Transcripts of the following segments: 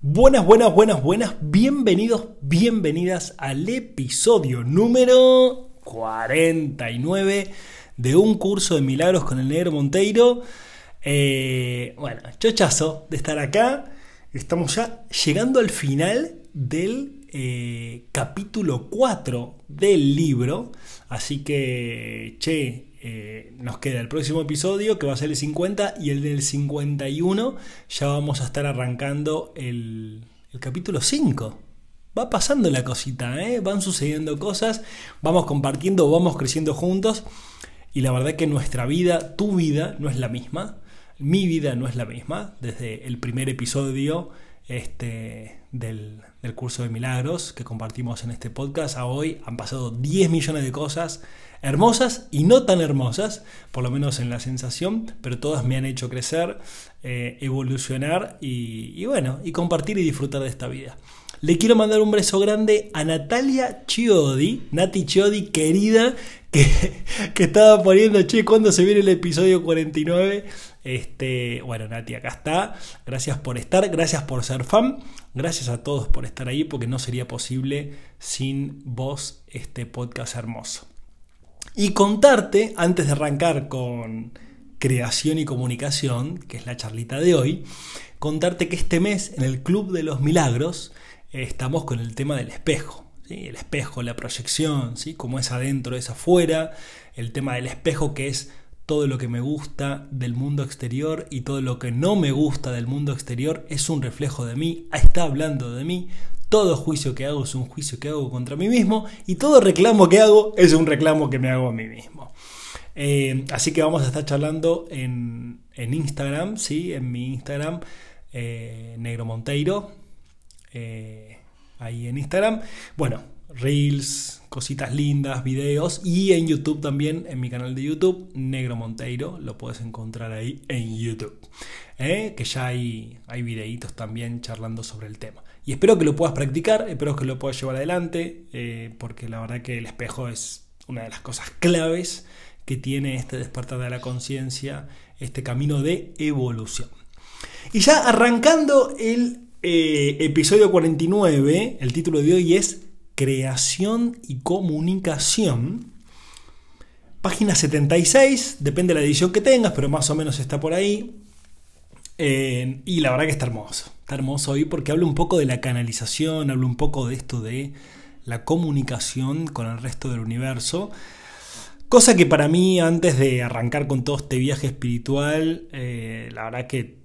Buenas, buenas, buenas, buenas. Bienvenidos, bienvenidas al episodio número 49 de un curso de milagros con el negro Monteiro. Eh, bueno, chochazo de estar acá. Estamos ya llegando al final del eh, capítulo 4 del libro. Así que, che, eh, nos queda el próximo episodio que va a ser el 50 y el del 51 ya vamos a estar arrancando el, capítulo 5. Va pasando la cosita, ¿eh? van sucediendo cosas, vamos compartiendo, vamos creciendo juntos y la verdad que nuestra vida, tu vida, no es la misma, mi vida no es la misma, desde el primer episodio este, del, del curso de milagros que compartimos en este podcast a hoy han pasado 10 millones de cosas hermosas y no tan hermosas, por lo menos en la sensación, pero todas me han hecho crecer, eh, evolucionar y, bueno, y compartir y disfrutar de esta vida. Le quiero mandar un beso grande a Natalia Chiodi, Nati Chiodi querida, que, estaba poniendo, che, ¿cuándo se viene el episodio 49? Este, bueno, Nati, acá está. Gracias por estar, gracias por ser fan, gracias a todos por estar ahí, porque no sería posible sin vos este podcast hermoso. Y contarte, antes de arrancar con creación y comunicación, que es la charlita de hoy, contarte que este mes en el Club de los Milagros estamos con el tema del espejo. El espejo, la proyección, ¿sí? cómo es adentro, es afuera, el tema del espejo que es todo lo que me gusta del mundo exterior y todo lo que no me gusta del mundo exterior es un reflejo de mí, está hablando de mí, todo juicio que hago es un juicio que hago contra mí mismo y todo reclamo que hago es un reclamo que me hago a mí mismo. Eh, así que vamos a estar charlando en, Instagram, ¿sí? en mi Instagram, eh, Negro Monteiro, eh, ahí en Instagram. Bueno, reels, cositas lindas, videos y en YouTube también, en mi canal de YouTube, Negro Monteiro, lo puedes encontrar ahí en YouTube. Que ya hay, hay videitos también charlando sobre el tema. Y espero que lo puedas practicar, espero que lo puedas llevar adelante, eh, porque la verdad que el espejo es una de las cosas claves que tiene este despertar de la conciencia, este camino de evolución. Y ya arrancando el eh, episodio 49, el título de hoy es Creación y Comunicación. Página 76, depende de la edición que tengas, pero más o menos está por ahí. Eh, y la verdad que está hermoso. Está hermoso hoy porque hablo un poco de la canalización, hablo un poco de esto de la comunicación con el resto del universo. Cosa que para mí, antes de arrancar con todo este viaje espiritual, eh, la verdad que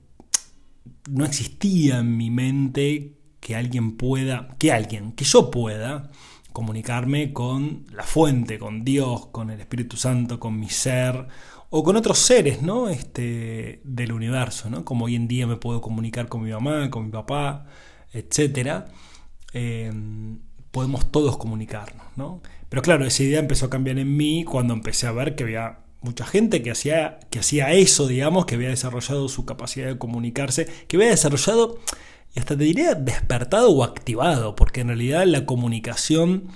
no existía en mi mente que alguien pueda, que alguien, que yo pueda comunicarme con la fuente, con Dios, con el Espíritu Santo, con mi ser o con otros seres ¿no? este, del universo, ¿no? como hoy en día me puedo comunicar con mi mamá, con mi papá, etc. Em, podemos todos comunicarnos. ¿no? Pero claro, esa idea empezó a cambiar en mí cuando empecé a ver que había mucha gente que hacía, que hacía eso, digamos, que había desarrollado su capacidad de comunicarse, que había desarrollado, y hasta te diría, despertado o activado, porque en realidad la comunicación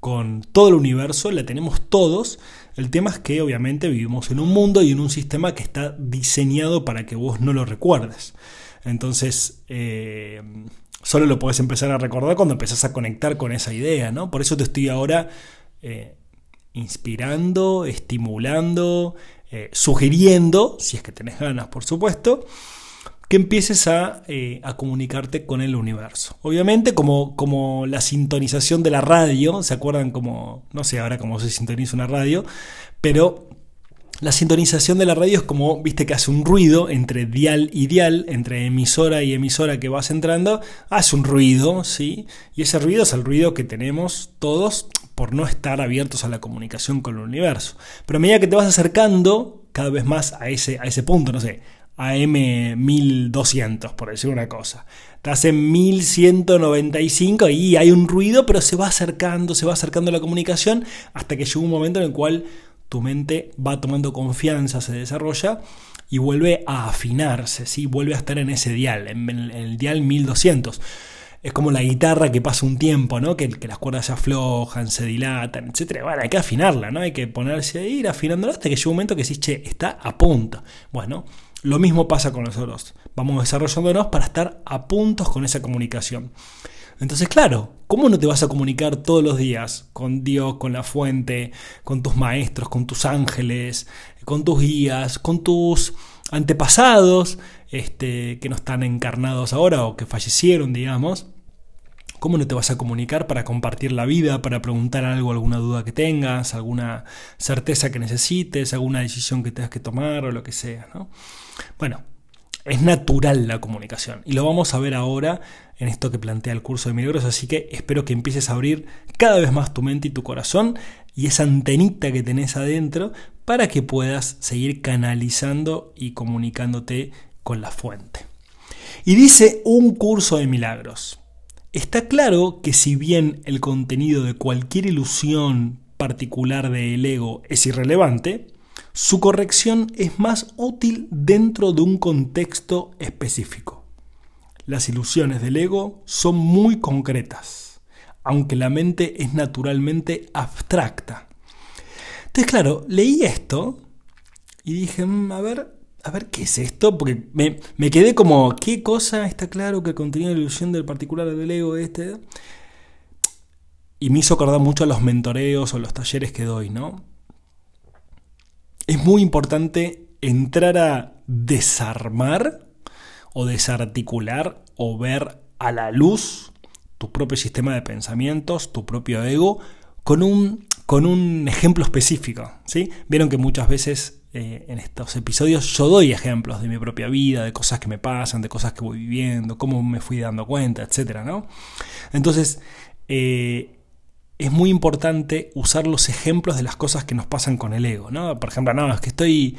con todo el universo la tenemos todos, el tema es que obviamente vivimos en un mundo y en un sistema que está diseñado para que vos no lo recuerdes. Entonces, eh, solo lo puedes empezar a recordar cuando empezás a conectar con esa idea, ¿no? Por eso te estoy ahora eh, inspirando, estimulando, eh, sugiriendo, si es que tenés ganas, por supuesto, que empieces eh, a, comunicarte con el universo. Obviamente, como, como la sintonización de la radio, ¿se acuerdan como, no sé ahora cómo se sintoniza una radio? Pero la sintonización de la radio es como, viste que hace un ruido entre dial y dial, entre emisora y emisora que vas entrando, hace un ruido, ¿sí? Y ese ruido es el ruido que tenemos todos por no estar abiertos a la comunicación con el universo. Pero a medida que te vas acercando cada vez más a ese, a ese punto, no sé, AM1200, por decir una cosa. Estás en 1195 y hay un ruido, pero se va acercando, se va acercando la comunicación hasta que llega un momento en el cual tu mente va tomando confianza, se desarrolla y vuelve a afinarse, ¿sí? vuelve a estar en ese dial, en el, dial 1200 es como la guitarra que pasa un tiempo, ¿no? Que, que, las cuerdas se aflojan, se dilatan, etc. Bueno, hay que afinarla, ¿no? Hay que ponerse a ir afinándola hasta que llega un momento que decís, che, está a punto. Bueno, Lo mismo pasa con nosotros. Vamos desarrollándonos para estar a puntos con esa comunicación. Entonces, claro, ¿cómo no te vas a comunicar todos los días con Dios, con la fuente, con tus maestros, con tus ángeles, con tus guías, con tus antepasados, este, que no están encarnados ahora o que fallecieron, digamos? ¿Cómo no te vas a comunicar para compartir la vida, para preguntar algo, alguna duda que tengas, alguna certeza que necesites, alguna decisión que tengas que tomar o lo que sea? ¿no? Bueno, es natural la comunicación y lo vamos a ver ahora en esto que plantea el curso de milagros, así que espero que empieces a abrir cada vez más tu mente y tu corazón y esa antenita que tenés adentro para que puedas seguir canalizando y comunicándote con la fuente. Y dice un curso de milagros. Está claro que si bien el contenido de cualquier ilusión particular del ego es irrelevante, su corrección es más útil dentro de un contexto específico. Las ilusiones del ego son muy concretas, aunque la mente es naturalmente abstracta. Entonces, claro, leí esto y dije, mm, a ver, a ver, ¿qué es esto? Porque me, quedé como, ¿qué cosa está claro que contenía la ilusión del particular del ego este? Y me hizo acordar mucho a los mentoreos o los talleres que doy, ¿no? Es muy importante entrar a desarmar o desarticular o ver a la luz tu propio sistema de pensamientos, tu propio ego, con un, con un ejemplo específico. ¿sí? Vieron que muchas veces eh, en estos episodios yo doy ejemplos de mi propia vida, de cosas que me pasan, de cosas que voy viviendo, cómo me fui dando cuenta, etc. ¿no? Entonces, eh, es muy importante usar los ejemplos de las cosas que nos pasan con el ego. ¿no? Por ejemplo, no, es que estoy,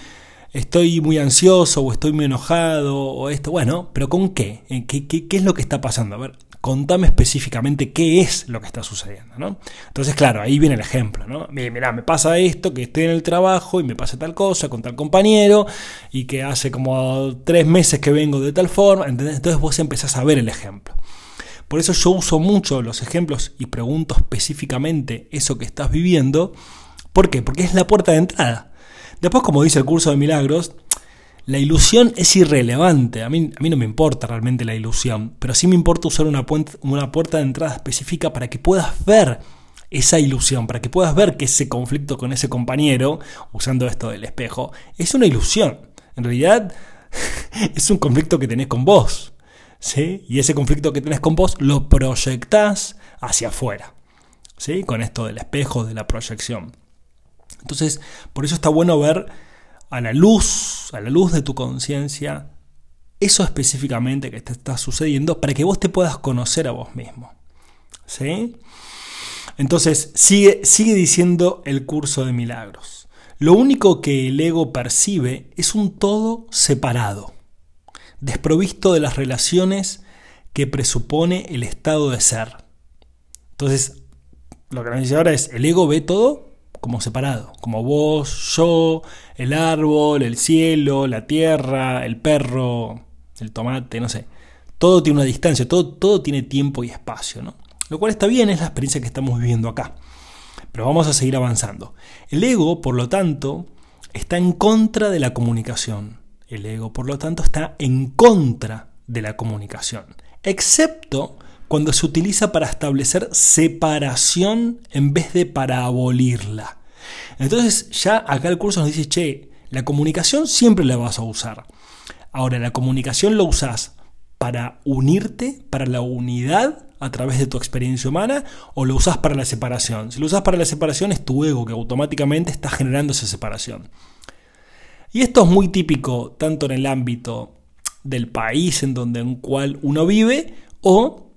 estoy muy ansioso o estoy muy enojado o esto. Bueno, pero ¿con qué? ¿Qué, qué, qué es lo que está pasando? A ver, contame específicamente qué es lo que está sucediendo, ¿no? Entonces, claro, ahí viene el ejemplo, ¿no? Mira, me pasa esto, que estoy en el trabajo y me pasa tal cosa con tal compañero y que hace como tres meses que vengo de tal forma, Entonces vos empezás a ver el ejemplo. Por eso yo uso mucho los ejemplos y pregunto específicamente eso que estás viviendo. ¿Por qué? Porque es la puerta de entrada. Después, como dice el curso de milagros, la ilusión es irrelevante. A mí, a mí no me importa realmente la ilusión, pero sí me importa usar una, una puerta de entrada específica para que puedas ver esa ilusión, para que puedas ver que ese conflicto con ese compañero, usando esto del espejo, es una ilusión. En realidad es un conflicto que tenés con vos. ¿sí? Y ese conflicto que tenés con vos lo proyectás hacia afuera. ¿sí? Con esto del espejo, de la proyección. Entonces, por eso está bueno ver a la luz, a la luz de tu conciencia, eso específicamente que te está sucediendo para que vos te puedas conocer a vos mismo. ¿Sí? Entonces, sigue, sigue diciendo el curso de milagros. Lo único que el ego percibe es un todo separado, desprovisto de las relaciones que presupone el estado de ser. Entonces, lo que nos dice ahora es, el ego ve todo como separado, como vos, yo, el árbol, el cielo, la tierra, el perro, el tomate, no sé. Todo tiene una distancia, todo, todo tiene tiempo y espacio, ¿no? Lo cual está bien, es la experiencia que estamos viviendo acá. Pero vamos a seguir avanzando. El ego, por lo tanto, está en contra de la comunicación. El ego, por lo tanto, está en contra de la comunicación. Excepto cuando se utiliza para establecer separación en vez de para abolirla. Entonces ya acá el curso nos dice, che, la comunicación siempre la vas a usar. Ahora, la comunicación lo usas para unirte, para la unidad a través de tu experiencia humana o lo usas para la separación. Si lo usas para la separación es tu ego que automáticamente está generando esa separación. Y esto es muy típico tanto en el ámbito del país en donde en cual uno vive o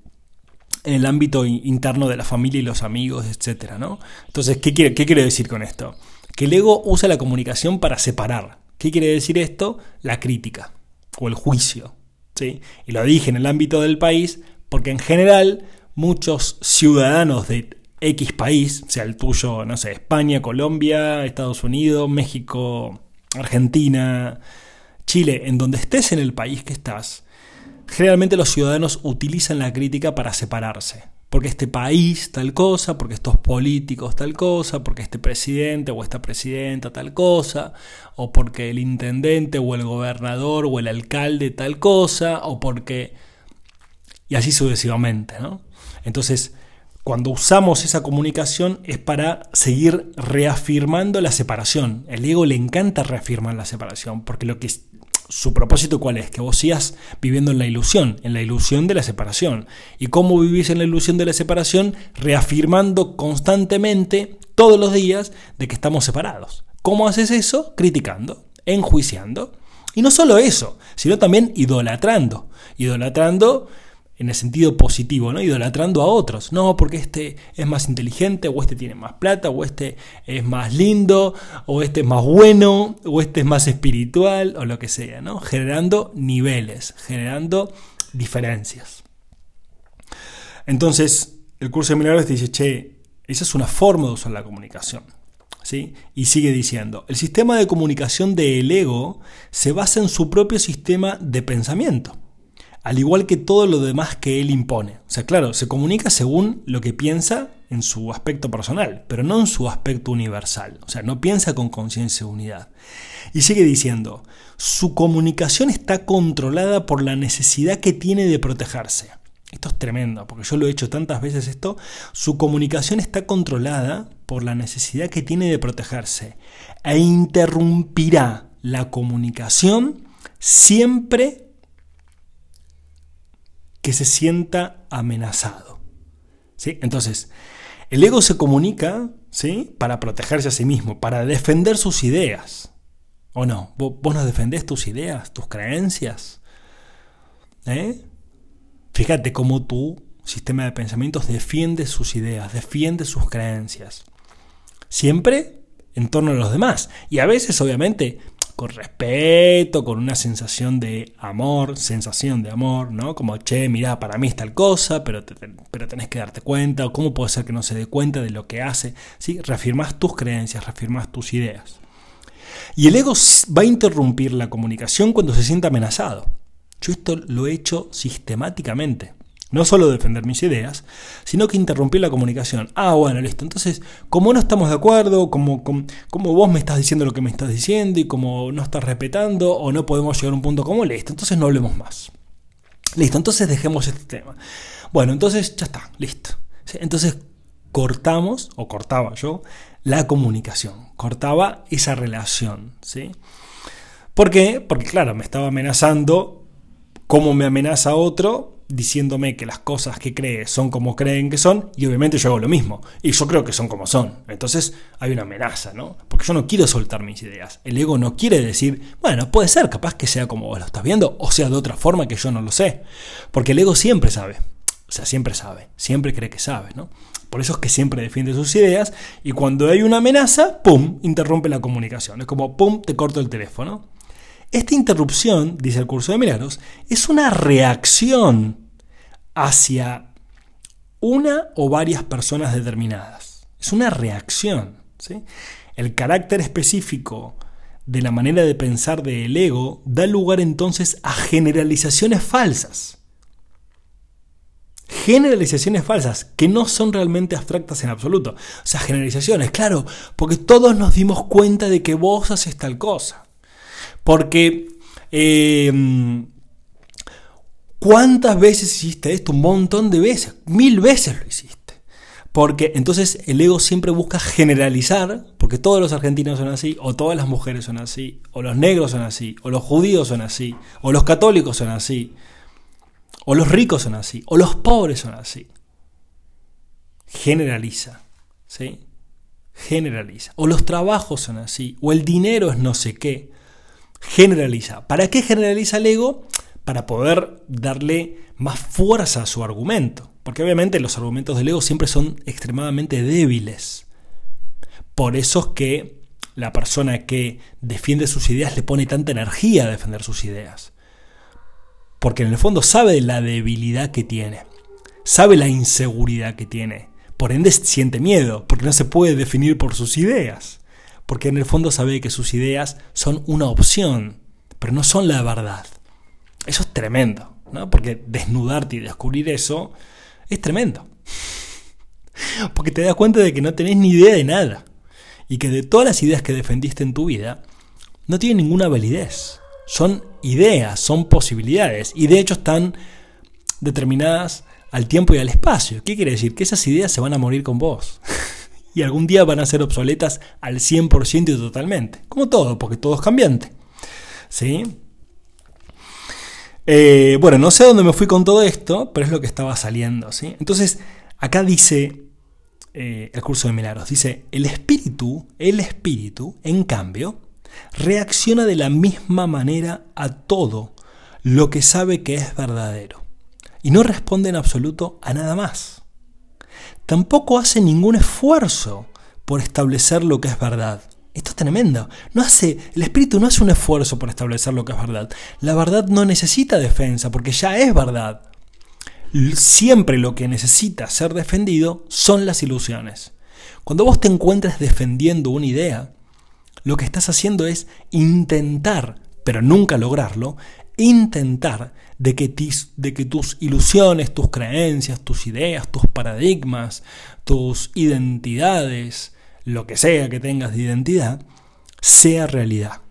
en el ámbito interno de la familia y los amigos, etc. ¿no? Entonces, ¿qué quiere, ¿qué quiere decir con esto? Que el ego usa la comunicación para separar. ¿Qué quiere decir esto? La crítica o el juicio. ¿sí? Y lo dije en el ámbito del país porque en general muchos ciudadanos de X país, sea el tuyo, no sé, España, Colombia, Estados Unidos, México, Argentina, Chile, en donde estés en el país que estás, generalmente los ciudadanos utilizan la crítica para separarse. Porque este país tal cosa, porque estos políticos tal cosa, porque este presidente o esta presidenta tal cosa, o porque el intendente o el gobernador o el alcalde tal cosa, o porque... y así sucesivamente, ¿no? Entonces, cuando usamos esa comunicación es para seguir reafirmando la separación. El ego le encanta reafirmar la separación, porque lo que su propósito cuál es? Que vos sigas viviendo en la ilusión, en la ilusión de la separación. ¿Y cómo vivís en la ilusión de la separación? Reafirmando constantemente, todos los días, de que estamos separados. ¿Cómo haces eso? Criticando, enjuiciando. Y no solo eso, sino también idolatrando. Idolatrando en el sentido positivo, ¿no? idolatrando a otros. No, porque este es más inteligente, o este tiene más plata, o este es más lindo, o este es más bueno, o este es más espiritual, o lo que sea, ¿no? generando niveles, generando diferencias. Entonces, el curso de milagros te dice, che, esa es una forma de usar la comunicación. ¿Sí? Y sigue diciendo, el sistema de comunicación del ego se basa en su propio sistema de pensamiento al igual que todo lo demás que él impone. O sea, claro, se comunica según lo que piensa en su aspecto personal, pero no en su aspecto universal. O sea, no piensa con conciencia de unidad. Y sigue diciendo, su comunicación está controlada por la necesidad que tiene de protegerse. Esto es tremendo, porque yo lo he hecho tantas veces esto. Su comunicación está controlada por la necesidad que tiene de protegerse e interrumpirá la comunicación siempre que se sienta amenazado. ¿Sí? Entonces, el ego se comunica ¿sí? para protegerse a sí mismo, para defender sus ideas. ¿O no? ¿Vos, no defendés tus ideas, tus creencias? ¿Eh? Fíjate cómo tu sistema de pensamientos defiende sus ideas, defiende sus creencias. Siempre en torno a los demás. Y a veces, obviamente, con respeto, con una sensación de amor, sensación de amor, ¿no? Como, che, mira, para mí es tal cosa, pero, pero tenés que darte cuenta, o cómo puede ser que no se dé cuenta de lo que hace, ¿sí? Reafirmas tus creencias, reafirmas tus ideas. Y el ego va a interrumpir la comunicación cuando se sienta amenazado. Yo esto lo he hecho sistemáticamente. No solo defender mis ideas, sino que interrumpir la comunicación. Ah, bueno, listo. Entonces, como no estamos de acuerdo, como, como, vos me estás diciendo lo que me estás diciendo y como no estás respetando o no podemos llegar a un punto como listo, entonces no hablemos más. Listo, entonces dejemos este tema. Bueno, entonces ya está, listo. Entonces cortamos, o cortaba yo, la comunicación, cortaba esa relación. ¿sí? ¿Por qué? Porque claro, me estaba amenazando como me amenaza otro diciéndome que las cosas que cree son como creen que son, y obviamente yo hago lo mismo, y yo creo que son como son. Entonces hay una amenaza, ¿no? Porque yo no quiero soltar mis ideas. El ego no quiere decir, bueno, puede ser, capaz que sea como vos lo estás viendo, o sea de otra forma que yo no lo sé. Porque el ego siempre sabe, o sea, siempre sabe, siempre cree que sabe, ¿no? Por eso es que siempre defiende sus ideas, y cuando hay una amenaza, ¡pum!, interrumpe la comunicación. Es como, ¡pum!, te corto el teléfono. Esta interrupción, dice el curso de milagros, es una reacción hacia una o varias personas determinadas. Es una reacción. El carácter específico de la manera de pensar del ego da lugar entonces a generalizaciones falsas. Generalizaciones falsas que no son realmente abstractas en absoluto. O sea, generalizaciones, claro, porque todos nos dimos cuenta de que vos haces tal cosa. Porque eh, ¿cuántas veces hiciste esto? Un montón de veces, mil veces lo hiciste. Porque entonces el ego siempre busca generalizar, porque todos los argentinos son así, o todas las mujeres son así, o los negros son así, o los judíos son así, o los católicos son así, o los ricos son así, o los pobres son así. Generaliza, ¿sí? Generaliza. O los trabajos son así, o el dinero es no sé qué generaliza. ¿Para qué generaliza el ego? Para poder darle más fuerza a su argumento. Porque obviamente los argumentos del ego siempre son extremadamente débiles. Por eso es que la persona que defiende sus ideas le pone tanta energía a defender sus ideas. Porque en el fondo sabe la debilidad que tiene. Sabe la inseguridad que tiene. Por ende siente miedo, porque no se puede definir por sus ideas porque en el fondo sabe que sus ideas son una opción, pero no son la verdad. Eso es tremendo, ¿no? Porque desnudarte y descubrir eso es tremendo. Porque te das cuenta de que no tenés ni idea de nada. Y que de todas las ideas que defendiste en tu vida, no tienen ninguna validez. Son ideas, son posibilidades. Y de hecho están determinadas al tiempo y al espacio. ¿Qué quiere decir? Que esas ideas se van a morir con vos. y algún día van a ser obsoletas al 100% y totalmente. Como todo, porque todo es cambiante. ¿Sí? Eh, bueno, no sé dónde me fui con todo esto, pero es lo que estaba saliendo. ¿sí? Entonces, acá dice eh, el curso de milagros, dice, el espíritu, el espíritu, en cambio, reacciona de la misma manera a todo lo que sabe que es verdadero y no responde en absoluto a nada más. Tampoco hace ningún esfuerzo por establecer lo que es verdad. Esto es tremendo. No hace, el espíritu no hace un esfuerzo por establecer lo que es verdad. La verdad no necesita defensa porque ya es verdad. Siempre lo que necesita ser defendido son las ilusiones. Cuando vos te encuentres defendiendo una idea, lo que estás haciendo es intentar, pero nunca lograrlo, intentar de que, tus ilusiones, tus creencias, tus ideas, tus paradigmas, tus identidades, lo que sea que tengas de identidad, sea realidad.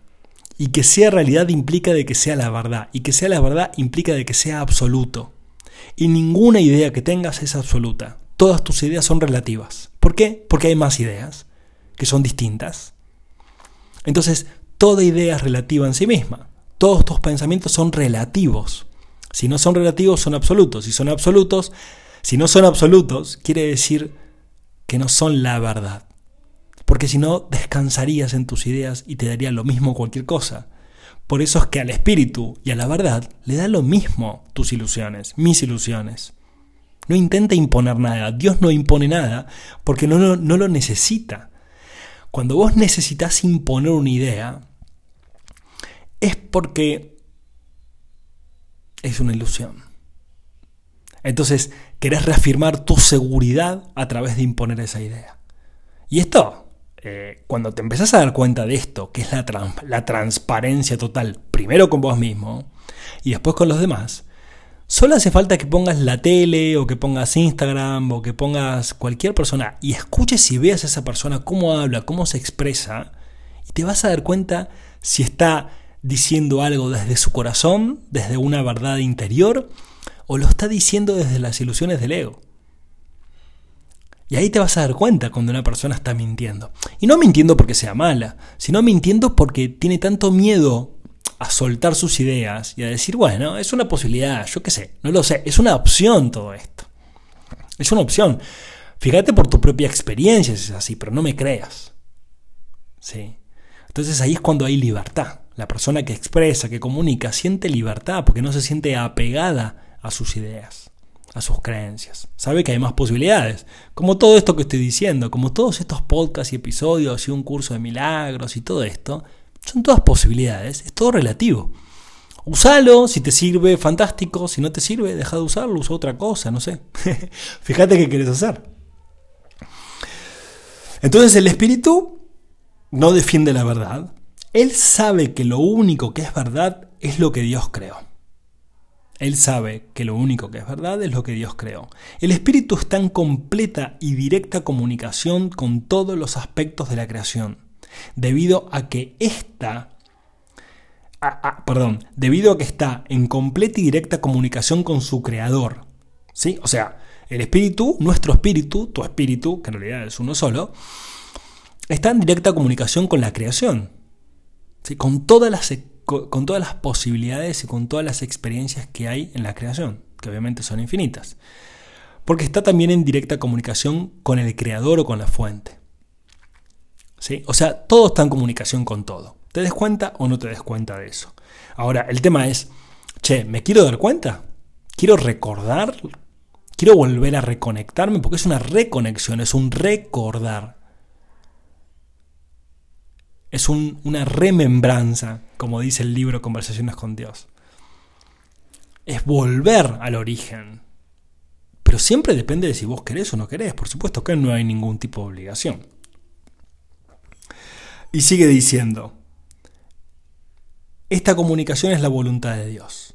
Y que sea realidad implica de que sea la verdad. Y que sea la verdad implica de que sea absoluto. Y ninguna idea que tengas es absoluta. Todas tus ideas son relativas. ¿Por qué? Porque hay más ideas que son distintas. Entonces, toda idea es relativa en sí misma. Todos tus pensamientos son relativos. Si no son relativos, son absolutos. Si son absolutos, si no son absolutos, quiere decir que no son la verdad. Porque si no, descansarías en tus ideas y te daría lo mismo cualquier cosa. Por eso es que al espíritu y a la verdad le da lo mismo tus ilusiones, mis ilusiones. No intenta imponer nada. Dios no impone nada porque no, no, no lo necesita. Cuando vos necesitas imponer una idea, es porque es una ilusión. Entonces, querés reafirmar tu seguridad a través de imponer esa idea. Y esto, eh, cuando te empezás a dar cuenta de esto, que es la, la transparencia total, primero con vos mismo y después con los demás, solo hace falta que pongas la tele o que pongas Instagram o que pongas cualquier persona y escuches y veas a esa persona cómo habla, cómo se expresa, y te vas a dar cuenta si está diciendo algo desde su corazón, desde una verdad interior, o lo está diciendo desde las ilusiones del ego. Y ahí te vas a dar cuenta cuando una persona está mintiendo. Y no mintiendo porque sea mala, sino mintiendo porque tiene tanto miedo a soltar sus ideas y a decir, bueno, es una posibilidad, yo qué sé, no lo sé, es una opción todo esto. Es una opción. Fíjate por tu propia experiencia si es así, pero no me creas. ¿Sí? Entonces ahí es cuando hay libertad. La persona que expresa, que comunica, siente libertad porque no se siente apegada a sus ideas, a sus creencias. Sabe que hay más posibilidades. Como todo esto que estoy diciendo, como todos estos podcasts y episodios y un curso de milagros y todo esto, son todas posibilidades, es todo relativo. Usalo, si te sirve, fantástico. Si no te sirve, deja de usarlo, usa otra cosa, no sé. Fíjate qué quieres hacer. Entonces el espíritu no defiende la verdad, él sabe que lo único que es verdad es lo que Dios creó. Él sabe que lo único que es verdad es lo que Dios creó. El Espíritu está en completa y directa comunicación con todos los aspectos de la creación, debido a que esta perdón, debido a que está en completa y directa comunicación con su creador. ¿Sí? O sea, el espíritu, nuestro espíritu, tu espíritu, que en realidad es uno solo, está en directa comunicación con la creación con, todas las, con todas las posibilidades y con todas las experiencias que hay en la creación, que obviamente son infinitas. Porque está también en directa comunicación con el creador o con la fuente. ¿Sí? O sea, todo está en comunicación con todo. ¿Te des cuenta o no te des cuenta de eso? Ahora, el tema es, che, ¿me quiero dar cuenta? ¿Quiero recordar? ¿Quiero volver a reconectarme? Porque es una reconexión, es un recordar es una remembranza, como dice el libro Conversaciones con Dios. Es volver al origen. Pero siempre depende de si vos querés o no querés. Por supuesto que no hay ningún tipo de obligación. Y sigue diciendo, esta comunicación es la voluntad de Dios.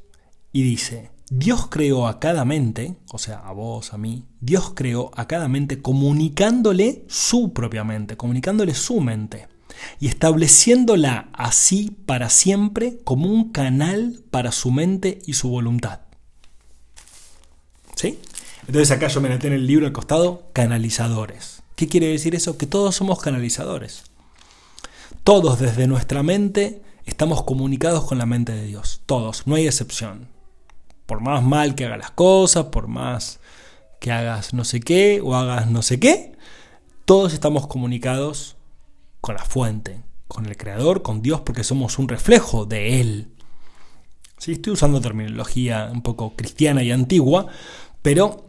Y dice, Dios creó a cada mente, o sea, a vos, a mí, Dios creó a cada mente comunicándole su propia mente, comunicándole su mente y estableciéndola así para siempre como un canal para su mente y su voluntad. ¿Sí? Entonces acá yo me noté en el libro al costado, canalizadores. ¿Qué quiere decir eso? Que todos somos canalizadores. Todos desde nuestra mente estamos comunicados con la mente de Dios. Todos, no hay excepción. Por más mal que hagas las cosas, por más que hagas no sé qué o hagas no sé qué, todos estamos comunicados con la fuente, con el Creador, con Dios, porque somos un reflejo de Él. ¿Sí? Estoy usando terminología un poco cristiana y antigua, pero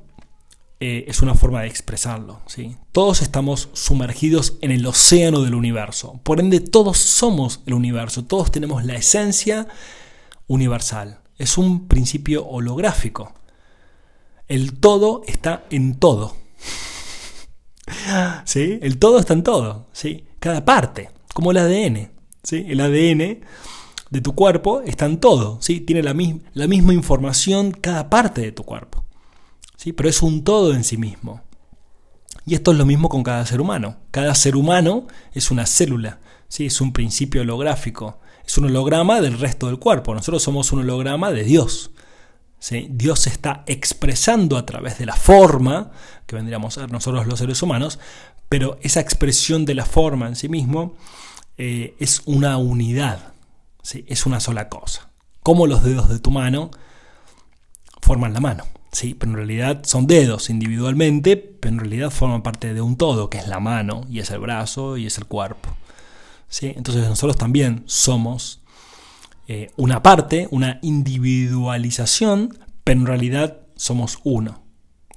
eh, es una forma de expresarlo. ¿sí? Todos estamos sumergidos en el océano del universo. Por ende, todos somos el universo, todos tenemos la esencia universal. Es un principio holográfico. El todo está en todo. ¿Sí? El todo está en todo. ¿sí? Cada parte, como el ADN. ¿sí? El ADN de tu cuerpo está en todo. ¿sí? Tiene la, misma información cada parte de tu cuerpo. ¿sí? Pero es un todo en sí mismo. Y esto es lo mismo con cada ser humano. Cada ser humano es una célula, ¿sí? es un principio holográfico, es un holograma del resto del cuerpo. Nosotros somos un holograma de Dios. ¿sí? Dios se está expresando a través de la forma, que vendríamos a ser nosotros los seres humanos, pero esa expresión de la forma en sí mismo eh, es una unidad, ¿sí? es una sola cosa. Como los dedos de tu mano forman la mano. Sí, pero en realidad son dedos individualmente, pero en realidad forman parte de un todo, que es la mano, y es el brazo, y es el cuerpo. ¿Sí? Entonces nosotros también somos eh, una parte, una individualización, pero en realidad somos uno.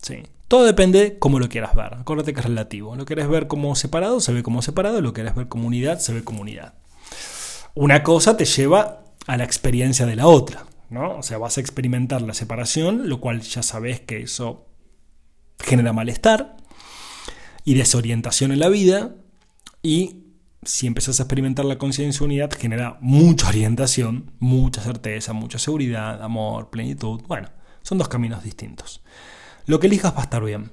¿Sí? Todo depende cómo lo quieras ver. Acuérdate que es relativo. Lo quieres ver como separado, se ve como separado. Lo quieres ver como unidad, se ve como unidad. Una cosa te lleva a la experiencia de la otra. O sea, vas a experimentar la separación, lo cual ya sabes que eso genera malestar y desorientación en la vida. Y si empiezas a experimentar la conciencia unidad, genera mucha orientación, mucha certeza, mucha seguridad, amor, plenitud. Bueno, son dos caminos distintos. Lo que elijas va a estar bien.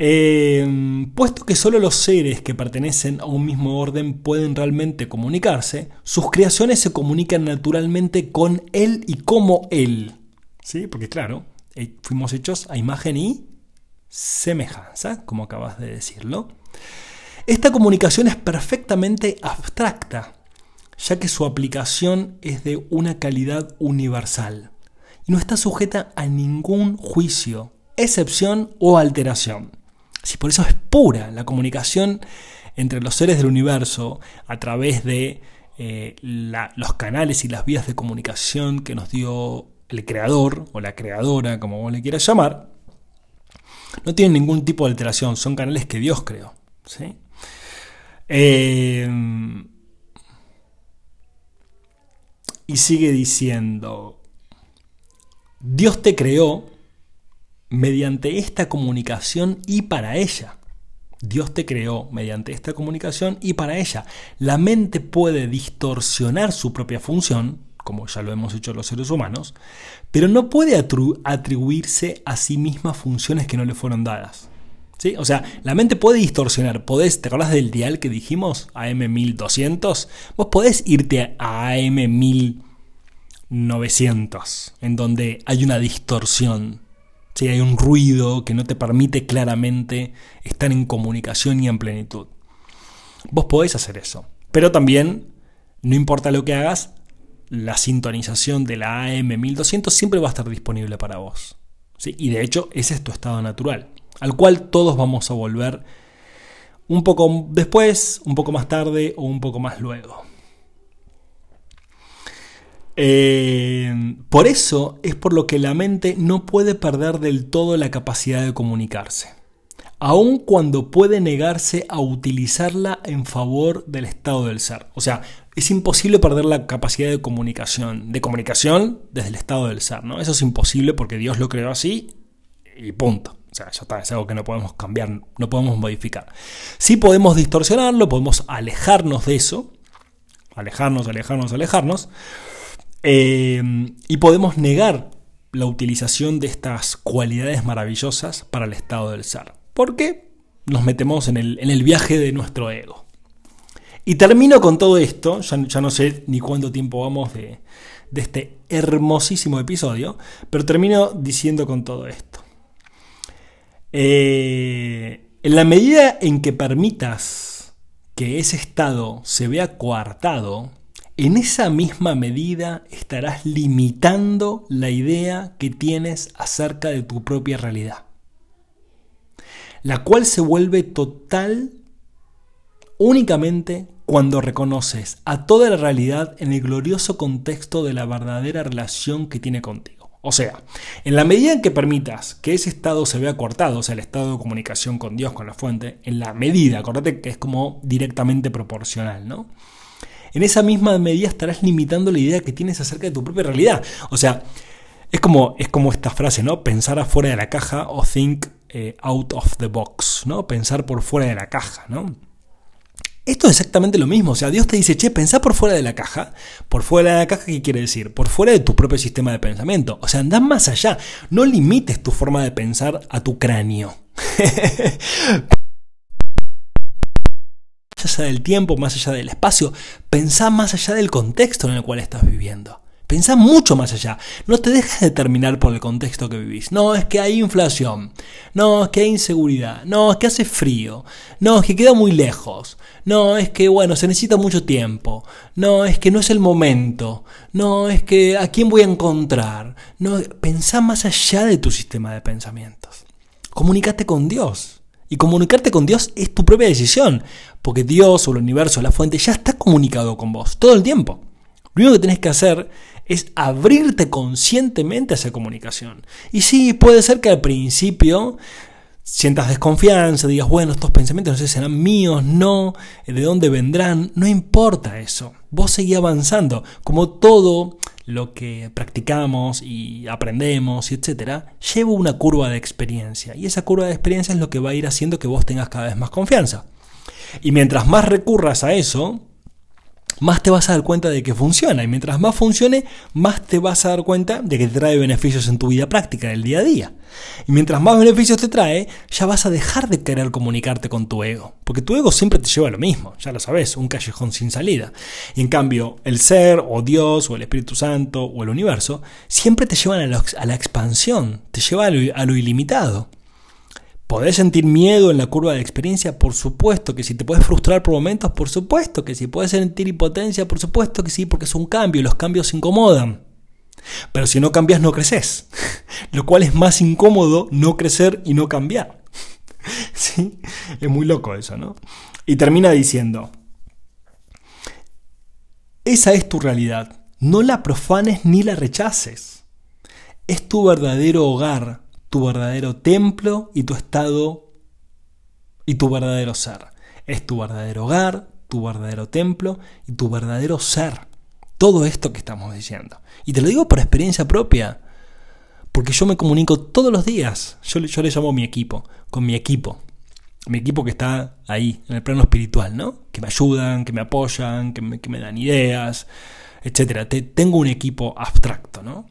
Em, puesto que solo los seres que pertenecen a un mismo orden pueden realmente comunicarse, sus creaciones se comunican naturalmente con él y como él. ¿Sí? Porque claro, eh, fuimos hechos a imagen y semejanza, como acabas de decirlo. Esta comunicación es perfectamente abstracta, ya que su aplicación es de una calidad universal y no está sujeta a ningún juicio, excepción o alteración. Si por eso es pura la comunicación entre los seres del universo a través de eh, los canales y las vías de comunicación que nos dio el creador o la creadora, como vos le quieras llamar, no tienen ningún tipo de alteración, son canales que Dios creó. Eh, y sigue diciendo, Dios te creó mediante esta comunicación y para ella. Dios te creó mediante esta comunicación y para ella. La mente puede distorsionar su propia función, como ya lo hemos hecho los seres humanos, pero no puede atribuirse a sí misma funciones que no le fueron dadas. ¿Sí? O sea, la mente puede distorsionar. Podés, ¿Te acordás del dial que dijimos? AM1200. Vos podés irte a AM1900, en donde hay una distorsión si hay un ruido que no te permite claramente estar en comunicación y en plenitud. Vos podés hacer eso, pero también, no importa lo que hagas, la sintonización de la AM1200 siempre va a estar disponible para vos. ¿sí? Y de hecho, ese es tu estado natural, al cual todos vamos a volver un poco después, un poco más tarde o un poco más luego. Eh, por eso es por lo que la mente no puede perder del todo la capacidad de comunicarse, aun cuando puede negarse a utilizarla en favor del estado del ser. O sea, es imposible perder la capacidad de comunicación, de comunicación desde el estado del ser, ¿no? Eso es imposible porque Dios lo creó así y punto. O sea, ya está, es algo que no podemos cambiar, no podemos modificar. Sí podemos distorsionarlo, podemos alejarnos de eso, alejarnos, alejarnos, alejarnos, eh, y podemos negar la utilización de estas cualidades maravillosas para el estado del ser. Porque nos metemos en el, en el viaje de nuestro ego. Y termino con todo esto, ya, ya no sé ni cuánto tiempo vamos de, de este hermosísimo episodio, pero termino diciendo con todo esto. Eh, en la medida en que permitas que ese estado se vea coartado, en esa misma medida estarás limitando la idea que tienes acerca de tu propia realidad, la cual se vuelve total únicamente cuando reconoces a toda la realidad en el glorioso contexto de la verdadera relación que tiene contigo. O sea, en la medida en que permitas que ese estado se vea cortado, o sea, el estado de comunicación con Dios, con la fuente, en la medida, acordate que es como directamente proporcional, ¿no? En esa misma medida estarás limitando la idea que tienes acerca de tu propia realidad. O sea, es como, es como esta frase, ¿no? Pensar afuera de la caja o think eh, out of the box, ¿no? Pensar por fuera de la caja, ¿no? Esto es exactamente lo mismo. O sea, Dios te dice, che, pensá por fuera de la caja. Por fuera de la caja, ¿qué quiere decir? Por fuera de tu propio sistema de pensamiento. O sea, anda más allá. No limites tu forma de pensar a tu cráneo. más allá del tiempo, más allá del espacio, pensá más allá del contexto en el cual estás viviendo. Pensá mucho más allá. No te dejes determinar por el contexto que vivís. No, es que hay inflación. No, es que hay inseguridad. No, es que hace frío. No, es que queda muy lejos. No, es que, bueno, se necesita mucho tiempo. No, es que no es el momento. No, es que a quién voy a encontrar. No, pensá más allá de tu sistema de pensamientos. Comunicate con Dios. Y comunicarte con Dios es tu propia decisión. Porque Dios o el universo, la fuente, ya está comunicado con vos todo el tiempo. Lo único que tenés que hacer es abrirte conscientemente a esa comunicación. Y sí, puede ser que al principio sientas desconfianza, digas, bueno, estos pensamientos no sé serán míos, no, de dónde vendrán, no importa eso. Vos seguís avanzando, como todo lo que practicamos y aprendemos etcétera, lleva una curva de experiencia y esa curva de experiencia es lo que va a ir haciendo que vos tengas cada vez más confianza. Y mientras más recurras a eso, más te vas a dar cuenta de que funciona. Y mientras más funcione, más te vas a dar cuenta de que te trae beneficios en tu vida práctica, del día a día. Y mientras más beneficios te trae, ya vas a dejar de querer comunicarte con tu ego. Porque tu ego siempre te lleva a lo mismo, ya lo sabes, un callejón sin salida. Y en cambio, el ser, o Dios, o el Espíritu Santo, o el universo, siempre te llevan a, la expansión, te lleva a lo ilimitado. ¿Podés sentir miedo en la curva de experiencia? Por supuesto que sí. ¿Te puedes frustrar por momentos? Por supuesto que sí. ¿Puedes sentir impotencia? Por supuesto que sí, porque es un cambio y los cambios incomodan. Pero si no cambias, no creces. Lo cual es más incómodo no crecer y no cambiar. ¿Sí? Es muy loco eso, ¿no? Y termina diciendo, esa es tu realidad. No la profanes ni la rechaces. Es tu verdadero hogar tu verdadero templo y tu estado y tu verdadero ser. Es tu verdadero hogar, tu verdadero templo y tu verdadero ser. Todo esto que estamos diciendo. Y te lo digo por experiencia propia. Porque yo me comunico todos los días. Yo, le llamo mi equipo. Con mi equipo. Mi equipo que está ahí, en el plano espiritual, ¿no? Que me ayudan, que me apoyan, que me, que me dan ideas, etc. tengo un equipo abstracto, ¿no?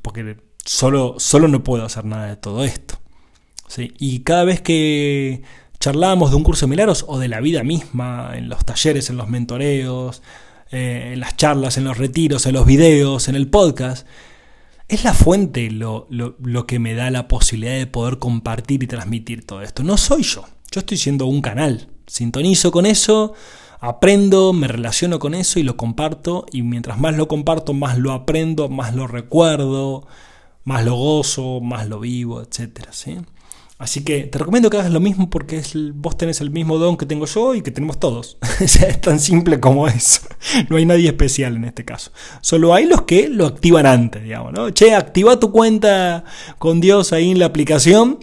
Porque solo, solo no puedo hacer nada de todo esto. ¿sí? Y cada vez que charlamos de un curso de milagros o de la vida misma, en los talleres, en los mentoreos, eh, en las charlas, en los retiros, en los videos, en el podcast, es la fuente lo, lo, que me da la posibilidad de poder compartir y transmitir todo esto. No soy yo, yo estoy siendo un canal. Sintonizo con eso, aprendo, me relaciono con eso y lo comparto. Y mientras más lo comparto, más lo aprendo, más lo recuerdo, más lo gozo, más lo vivo, etc. ¿sí? Así que te recomiendo que hagas lo mismo porque vos tenés el mismo don que tengo yo y que tenemos todos. es tan simple como eso. No hay nadie especial en este caso. Solo hay los que lo activan antes, digamos, ¿no? Che, activa tu cuenta con Dios ahí en la aplicación.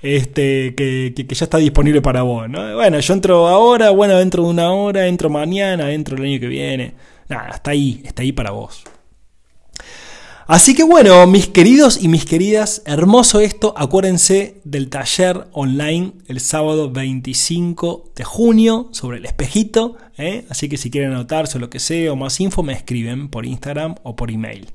Este, que, que, ya está disponible para vos, ¿no? Bueno, yo entro ahora, bueno, dentro de una hora, entro mañana, entro el año que viene. Nada, está ahí, está ahí para vos. Así que bueno, mis queridos y mis queridas, hermoso esto. Acuérdense del taller online el sábado 25 de junio sobre el espejito. ¿eh? Así que si quieren anotarse o lo que sea o más info, me escriben por Instagram o por email.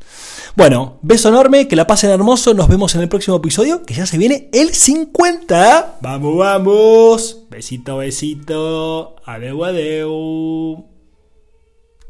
Bueno, beso enorme, que la pasen hermoso. Nos vemos en el próximo episodio, que ya se viene el 50. Vamos, vamos. Besito, besito. Adeu, adeu.